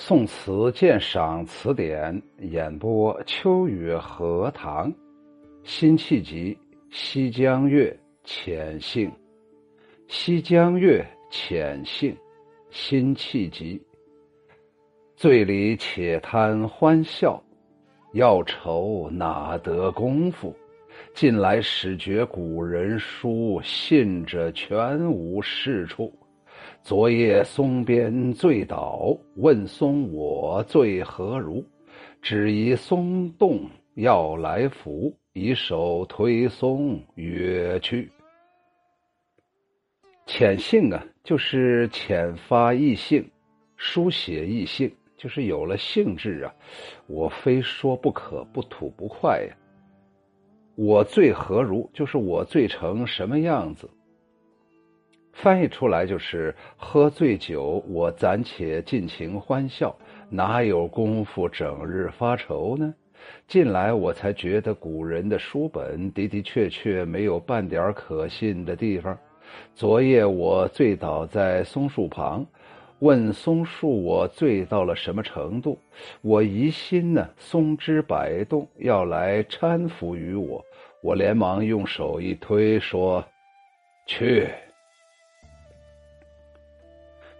宋词鉴赏词典演播：秋雨荷塘，辛弃疾《西江月·浅兴》。西江月·浅兴，辛弃疾。醉里且贪欢笑，要愁哪得功夫？近来始觉古人书，信者全无是处。昨夜松边醉倒，问松我醉何如？只疑松动要来扶，以手推松约去。浅兴啊，就是浅发意兴，书写意兴，就是有了兴致啊。我非说不可，不吐不快呀。我醉何如？就是我醉成什么样子？翻译出来就是喝醉酒，我暂且尽情欢笑，哪有功夫整日发愁呢？近来我才觉得古人的书本的的确确没有半点可信的地方。昨夜我醉倒在松树旁，问松树我醉到了什么程度？我疑心呢，松枝摆动要来搀扶于我，我连忙用手一推，说：“去。”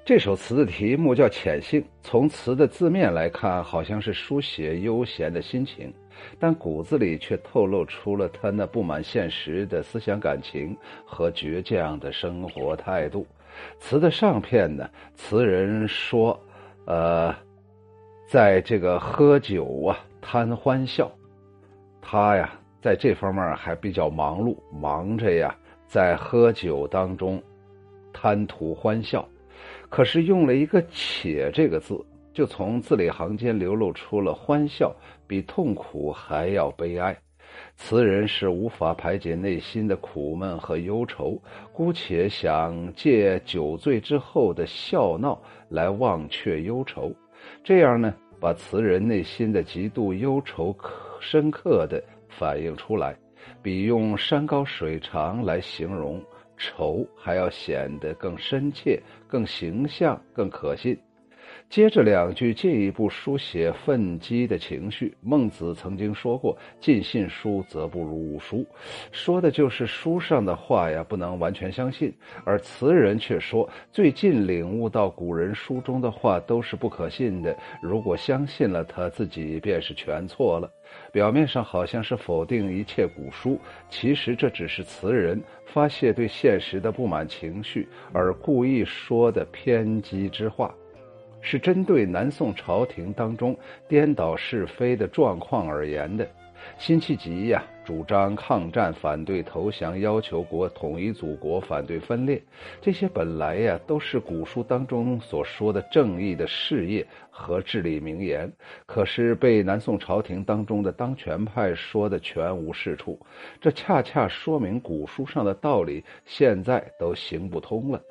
这首词的题目叫《浅兴》，从词的字面来看，好像是书写悠闲的心情，但骨子里却透露出了他那不满现实的思想感情和倔强的生活态度。词的上片呢，词人说：“呃，在这个喝酒啊，贪欢笑，他呀，在这方面还比较忙碌，忙着呀，在喝酒当中贪图欢笑。”可是用了一个“且”这个字，就从字里行间流露出了欢笑比痛苦还要悲哀。词人是无法排解内心的苦闷和忧愁，姑且想借酒醉之后的笑闹来忘却忧愁，这样呢，把词人内心的极度忧愁深刻的反映出来，比用山高水长来形容。愁还要显得更深切、更形象、更可信。接着两句进一步书写愤激的情绪。孟子曾经说过：“尽信书则不如无书。”说的就是书上的话呀，不能完全相信。而词人却说：“最近领悟到古人书中的话都是不可信的，如果相信了，他自己便是全错了。”表面上好像是否定一切古书，其实这只是词人发泄对现实的不满情绪而故意说的偏激之话。是针对南宋朝廷当中颠倒是非的状况而言的。辛弃疾呀，主张抗战，反对投降，要求国统一祖国，反对分裂。这些本来呀，都是古书当中所说的正义的事业和至理名言，可是被南宋朝廷当中的当权派说的全无是处。这恰恰说明古书上的道理现在都行不通了。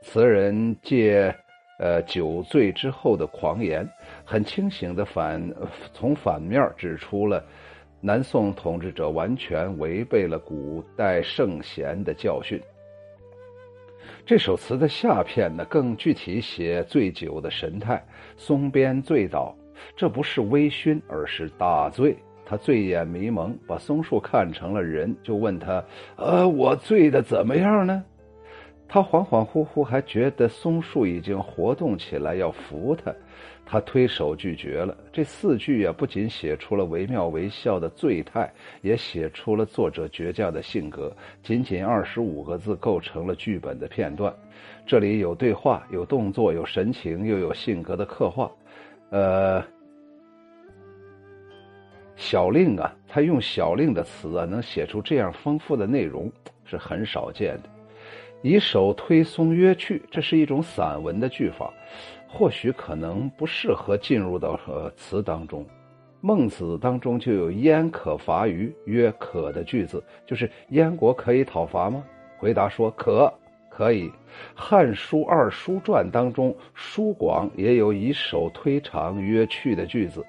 词人借。呃，酒醉之后的狂言，很清醒的反从反面指出了南宋统治者完全违背了古代圣贤的教训。这首词的下片呢，更具体写醉酒的神态。松边醉倒，这不是微醺，而是大醉。他醉眼迷蒙，把松树看成了人，就问他：“呃，我醉的怎么样呢？”他恍恍惚惚，还觉得松树已经活动起来，要扶他，他推手拒绝了。这四句啊，不仅写出了惟妙惟肖的醉态，也写出了作者倔强的性格。仅仅二十五个字，构成了剧本的片段。这里有对话，有动作，有神情，又有性格的刻画。呃，小令啊，他用小令的词啊，能写出这样丰富的内容，是很少见的。以手推松约去，这是一种散文的句法，或许可能不适合进入到呃词当中。孟子当中就有“燕可伐于曰可”的句子，就是燕国可以讨伐吗？回答说可，可以。汉书二书传当中，叔广也有以手推长约去的句子。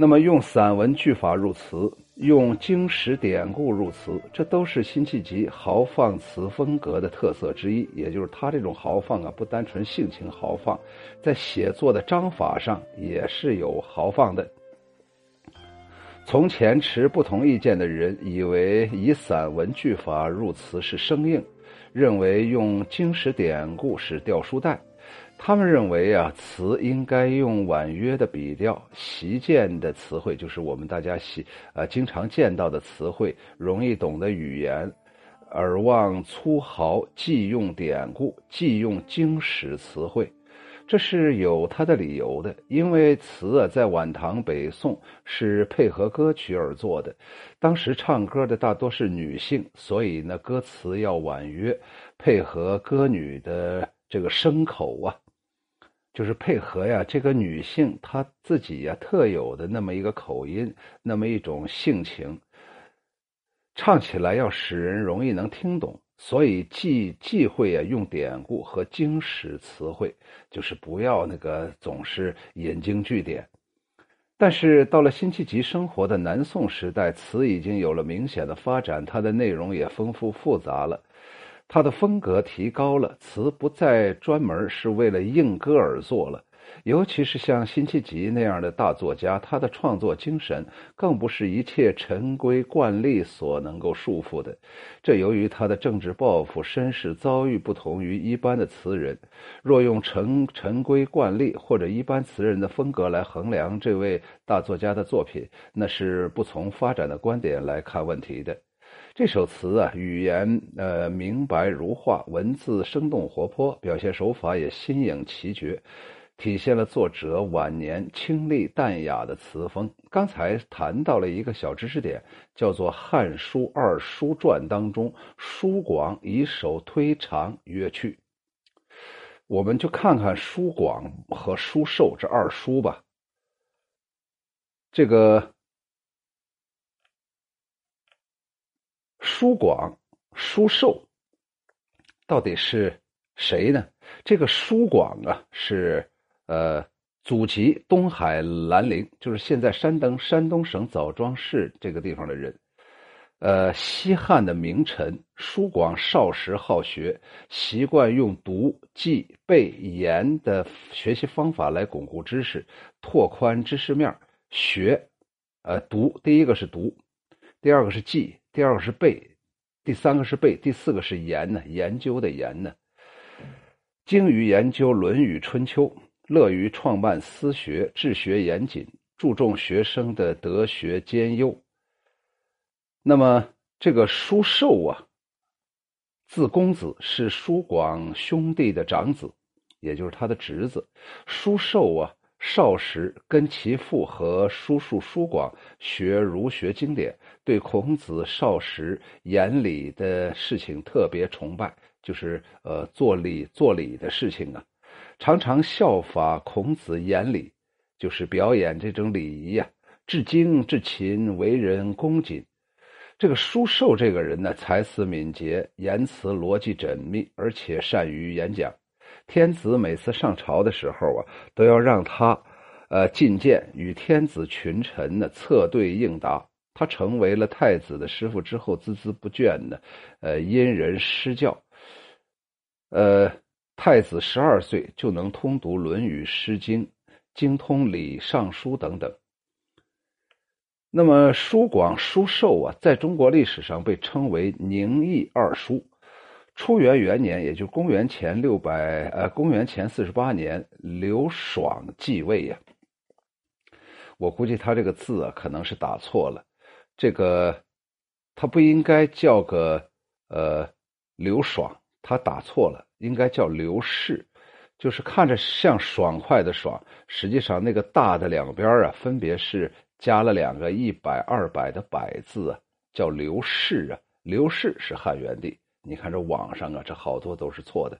那么用散文句法入词，用经史典故入词，这都是辛弃疾豪放词风格的特色之一。也就是他这种豪放啊，不单纯性情豪放，在写作的章法上也是有豪放的。从前持不同意见的人以为以散文句法入词是生硬，认为用经史典故是掉书袋。他们认为啊，词应该用婉约的笔调，习见的词汇，就是我们大家习呃经常见到的词汇，容易懂的语言，耳忘粗豪，忌用典故，忌用经史词汇，这是有它的理由的。因为词啊，在晚唐北宋是配合歌曲而作的，当时唱歌的大多是女性，所以呢，歌词要婉约，配合歌女的这个声口啊。就是配合呀，这个女性她自己呀特有的那么一个口音，那么一种性情，唱起来要使人容易能听懂，所以忌忌讳啊用典故和经史词汇，就是不要那个总是引经据典。但是到了辛弃疾生活的南宋时代，词已经有了明显的发展，它的内容也丰富复杂了。他的风格提高了，词不再专门是为了应歌而作了。尤其是像辛弃疾那样的大作家，他的创作精神更不是一切陈规惯例所能够束缚的。这由于他的政治抱负、身世遭遇不同于一般的词人。若用陈陈规惯例或者一般词人的风格来衡量这位大作家的作品，那是不从发展的观点来看问题的。这首词啊，语言呃明白如画，文字生动活泼，表现手法也新颖奇绝，体现了作者晚年清丽淡雅的词风。刚才谈到了一个小知识点，叫做《汉书二书传》当中，叔广以手推长曰去。我们就看看叔广和叔寿这二叔吧。这个。叔广、叔寿到底是谁呢？这个叔广啊，是呃，祖籍东海兰陵，就是现在山东山东省枣庄市这个地方的人。呃，西汉的名臣叔广少时好学，习惯用读、记、背、言的学习方法来巩固知识，拓宽知识面。学，呃，读，第一个是读，第二个是记。第二个是背，第三个是背，第四个是研呢，研究的研呢。精于研究《论语》《春秋》，乐于创办私学，治学严谨，注重学生的德学兼优。那么这个叔寿啊，字公子，是叔广兄弟的长子，也就是他的侄子。叔寿啊。少时跟其父和叔叔叔广学儒学经典，对孔子少时言礼的事情特别崇拜，就是呃做礼做礼的事情啊，常常效法孔子言礼，就是表演这种礼仪呀。至精至勤，为人恭谨。这个叔寿这个人呢，才思敏捷，言辞逻辑缜密，而且善于演讲。天子每次上朝的时候啊，都要让他，呃，觐见与天子群臣呢侧对应答。他成为了太子的师傅之后，孜孜不倦的，呃，因人施教。呃，太子十二岁就能通读《论语》《诗经》，精通礼尚书等等。那么，叔广、叔寿啊，在中国历史上被称为宁毅二叔。初元元年，也就公元前六百呃，公元前四十八年，刘爽继位呀。我估计他这个字啊，可能是打错了。这个他不应该叫个呃刘爽，他打错了，应该叫刘氏，就是看着像爽快的爽，实际上那个大的两边啊，分别是加了两个一百二百的百字啊，叫刘氏啊。刘氏是汉元帝。你看这网上啊，这好多都是错的。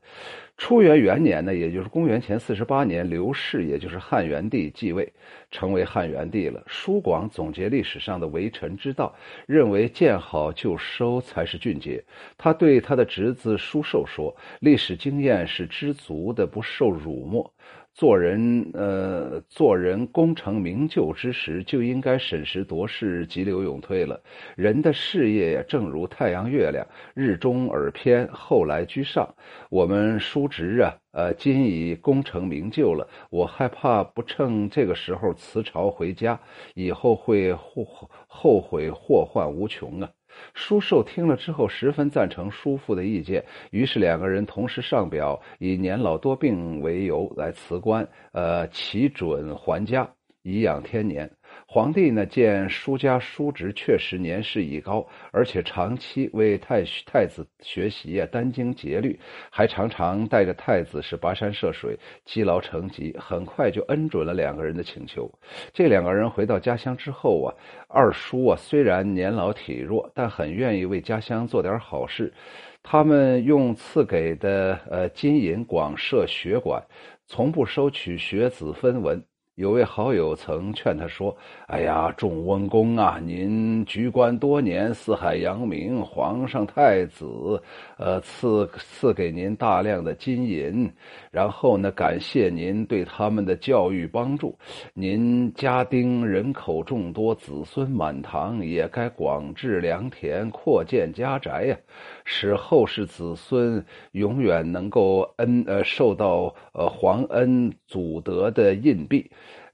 初元元年呢，也就是公元前四十八年，刘氏也就是汉元帝继位，成为汉元帝了。叔广总结历史上的为臣之道，认为见好就收才是俊杰。他对他的侄子叔寿说：“历史经验是知足的，不受辱没。做人，呃，做人功成名就之时，就应该审时度势，急流勇退了。人的事业呀，正如太阳、月亮，日中而偏，后来居上。我们叔侄啊，呃，今已功成名就了，我害怕不趁这个时候辞朝回家，以后会后后悔，祸患无穷啊。舒寿听了之后，十分赞成叔父的意见，于是两个人同时上表，以年老多病为由来辞官，呃，其准还家，颐养天年。皇帝呢，见舒家叔侄确实年事已高，而且长期为太太子学习啊，殚精竭虑，还常常带着太子是跋山涉水，积劳成疾，很快就恩准了两个人的请求。这两个人回到家乡之后啊，二叔啊虽然年老体弱，但很愿意为家乡做点好事。他们用赐给的呃金银广设学馆，从不收取学子分文。有位好友曾劝他说：“哎呀，仲温公啊，您居官多年，四海扬名，皇上、太子，呃，赐赐给您大量的金银，然后呢，感谢您对他们的教育帮助。您家丁人口众多，子孙满堂，也该广置良田，扩建家宅呀，使后世子孙永远能够恩呃受到呃皇恩祖德的荫庇。”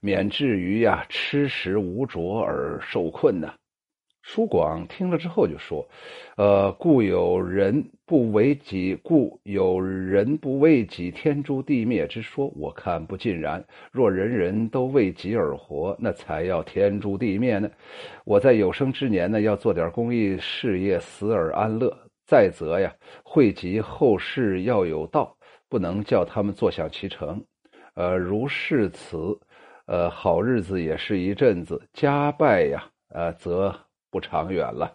免至于呀吃食无着而受困呐。舒广听了之后就说：“呃，故有人不为己，故有人不为己，天诛地灭之说，我看不尽然。若人人都为己而活，那才要天诛地灭呢。我在有生之年呢，要做点公益事业，死而安乐。再则呀，惠及后世要有道，不能叫他们坐享其成。呃，如是此。”呃，好日子也是一阵子，家败呀，呃，则不长远了。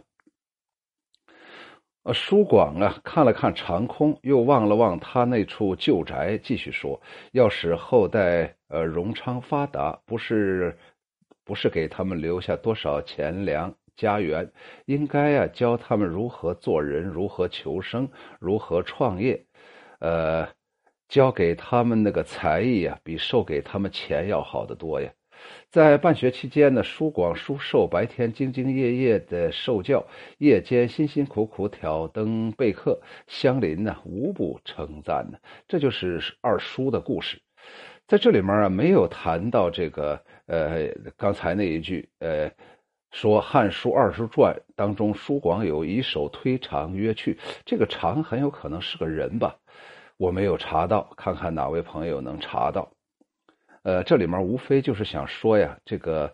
呃，舒广啊，看了看长空，又望了望他那处旧宅，继续说：要使后代呃荣昌发达，不是不是给他们留下多少钱粮家园，应该啊，教他们如何做人，如何求生，如何创业，呃。教给他们那个才艺啊，比授给他们钱要好得多呀。在办学期间呢，舒广、舒寿白天兢兢业业的受教，夜间辛辛苦苦挑灯备课，乡邻呢无不称赞呢。这就是二叔的故事。在这里面啊，没有谈到这个呃刚才那一句呃说《汉书·二叔传》当中舒广有以手推长曰去，这个长很有可能是个人吧。我没有查到，看看哪位朋友能查到。呃，这里面无非就是想说呀，这个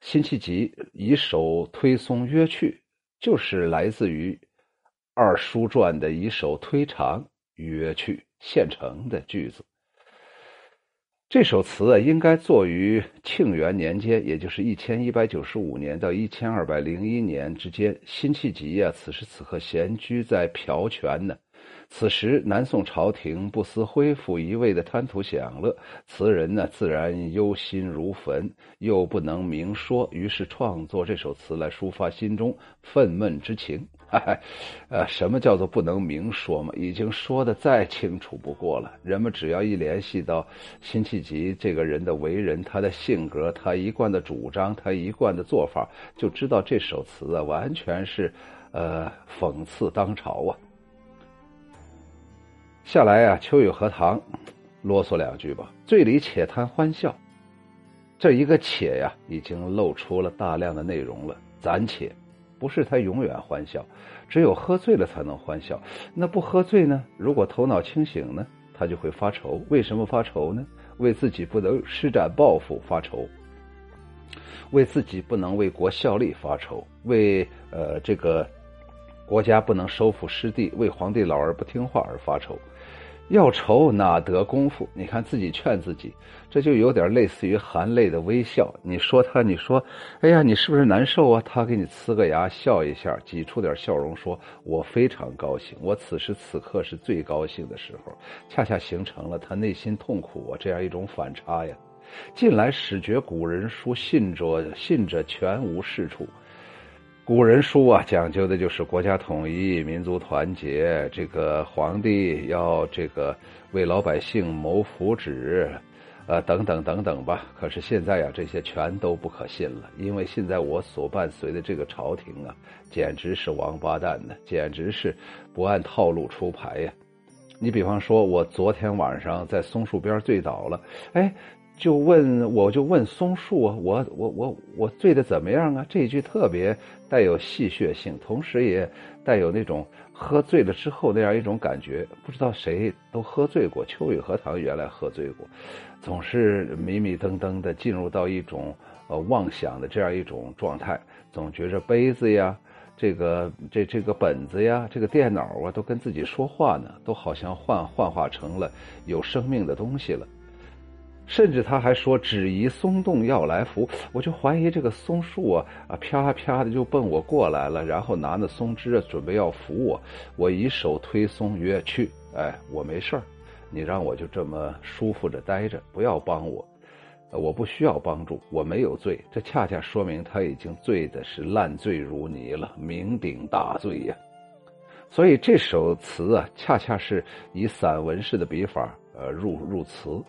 辛弃疾以手推松约去，就是来自于二叔传的以手推长约去现成的句子。这首词啊，应该作于庆元年间，也就是一千一百九十五年到一千二百零一年之间。辛弃疾呀，此时此刻闲居在朴泉呢。此时，南宋朝廷不思恢复一味的贪图享乐，词人呢自然忧心如焚，又不能明说，于是创作这首词来抒发心中愤懑之情。呃，什么叫做不能明说嘛？已经说的再清楚不过了。人们只要一联系到辛弃疾这个人的为人、他的性格、他一贯的主张、他一贯的做法，就知道这首词啊，完全是呃讽刺当朝啊。下来呀，秋雨荷塘，啰嗦两句吧。醉里且谈欢笑，这一个“且”呀，已经露出了大量的内容了。暂且，不是他永远欢笑，只有喝醉了才能欢笑。那不喝醉呢？如果头脑清醒呢，他就会发愁。为什么发愁呢？为自己不能施展抱负发愁，为自己不能为国效力发愁，为呃这个国家不能收复失地，为皇帝老儿不听话而发愁。要愁哪得功夫？你看自己劝自己，这就有点类似于含泪的微笑。你说他，你说，哎呀，你是不是难受啊？他给你呲个牙，笑一下，挤出点笑容，说：“我非常高兴，我此时此刻是最高兴的时候。”恰恰形成了他内心痛苦啊这样一种反差呀。近来始觉古人书信者信者全无是处。古人书啊，讲究的就是国家统一、民族团结。这个皇帝要这个为老百姓谋福祉，呃，等等等等吧。可是现在呀，这些全都不可信了，因为现在我所伴随的这个朝廷啊，简直是王八蛋呢，简直是不按套路出牌呀。你比方说，我昨天晚上在松树边醉倒了，哎。就问，我就问松树啊，我我我我醉的怎么样啊？这一句特别带有戏谑性，同时也带有那种喝醉了之后那样一种感觉。不知道谁都喝醉过，秋雨荷塘原来喝醉过，总是迷迷瞪瞪的进入到一种呃妄想的这样一种状态，总觉着杯子呀，这个这这个本子呀，这个电脑啊，都跟自己说话呢，都好像幻幻化成了有生命的东西了。甚至他还说：“只疑松动要来扶。”我就怀疑这个松树啊啊啪啪的就奔我过来了，然后拿那松枝啊准备要扶我。我以手推松曰：“去，哎，我没事儿，你让我就这么舒服着待着，不要帮我，我不需要帮助，我没有罪。这恰恰说明他已经醉的是烂醉如泥了，酩酊大醉呀。所以这首词啊，恰恰是以散文式的笔法。”呃，入入词，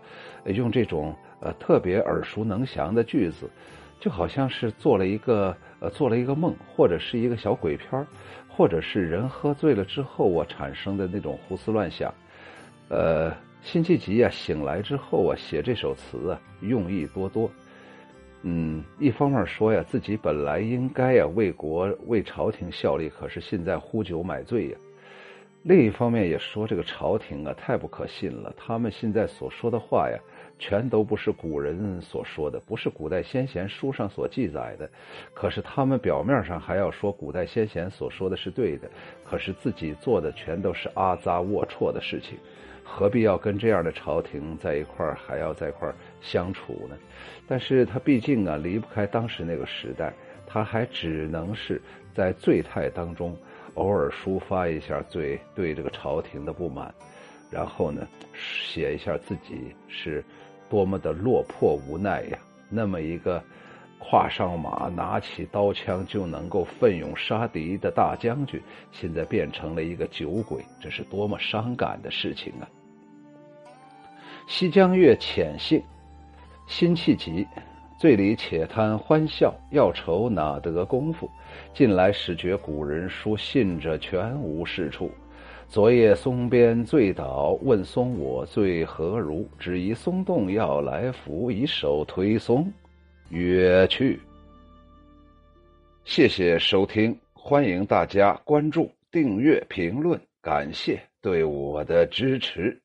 用这种呃特别耳熟能详的句子，就好像是做了一个呃做了一个梦，或者是一个小鬼片或者是人喝醉了之后我产生的那种胡思乱想。呃，辛弃疾啊，醒来之后啊，写这首词啊，用意多多。嗯，一方面说呀，自己本来应该呀为国为朝廷效力，可是现在呼酒买醉呀。另一方面也说，这个朝廷啊太不可信了。他们现在所说的话呀，全都不是古人所说的，不是古代先贤书上所记载的。可是他们表面上还要说古代先贤所说的是对的，可是自己做的全都是阿扎龌龊的事情，何必要跟这样的朝廷在一块儿，还要在一块儿相处呢？但是他毕竟啊离不开当时那个时代，他还只能是在醉态当中。偶尔抒发一下对对这个朝廷的不满，然后呢，写一下自己是多么的落魄无奈呀。那么一个跨上马、拿起刀枪就能够奋勇杀敌的大将军，现在变成了一个酒鬼，这是多么伤感的事情啊！西江月浅兴，辛弃疾。醉里且贪欢笑，要愁哪得功夫？近来始觉古人书信者全无是处。昨夜松边醉倒，问松我醉何如？只疑松动要来扶，以手推松，曰去。谢谢收听，欢迎大家关注、订阅、评论，感谢对我的支持。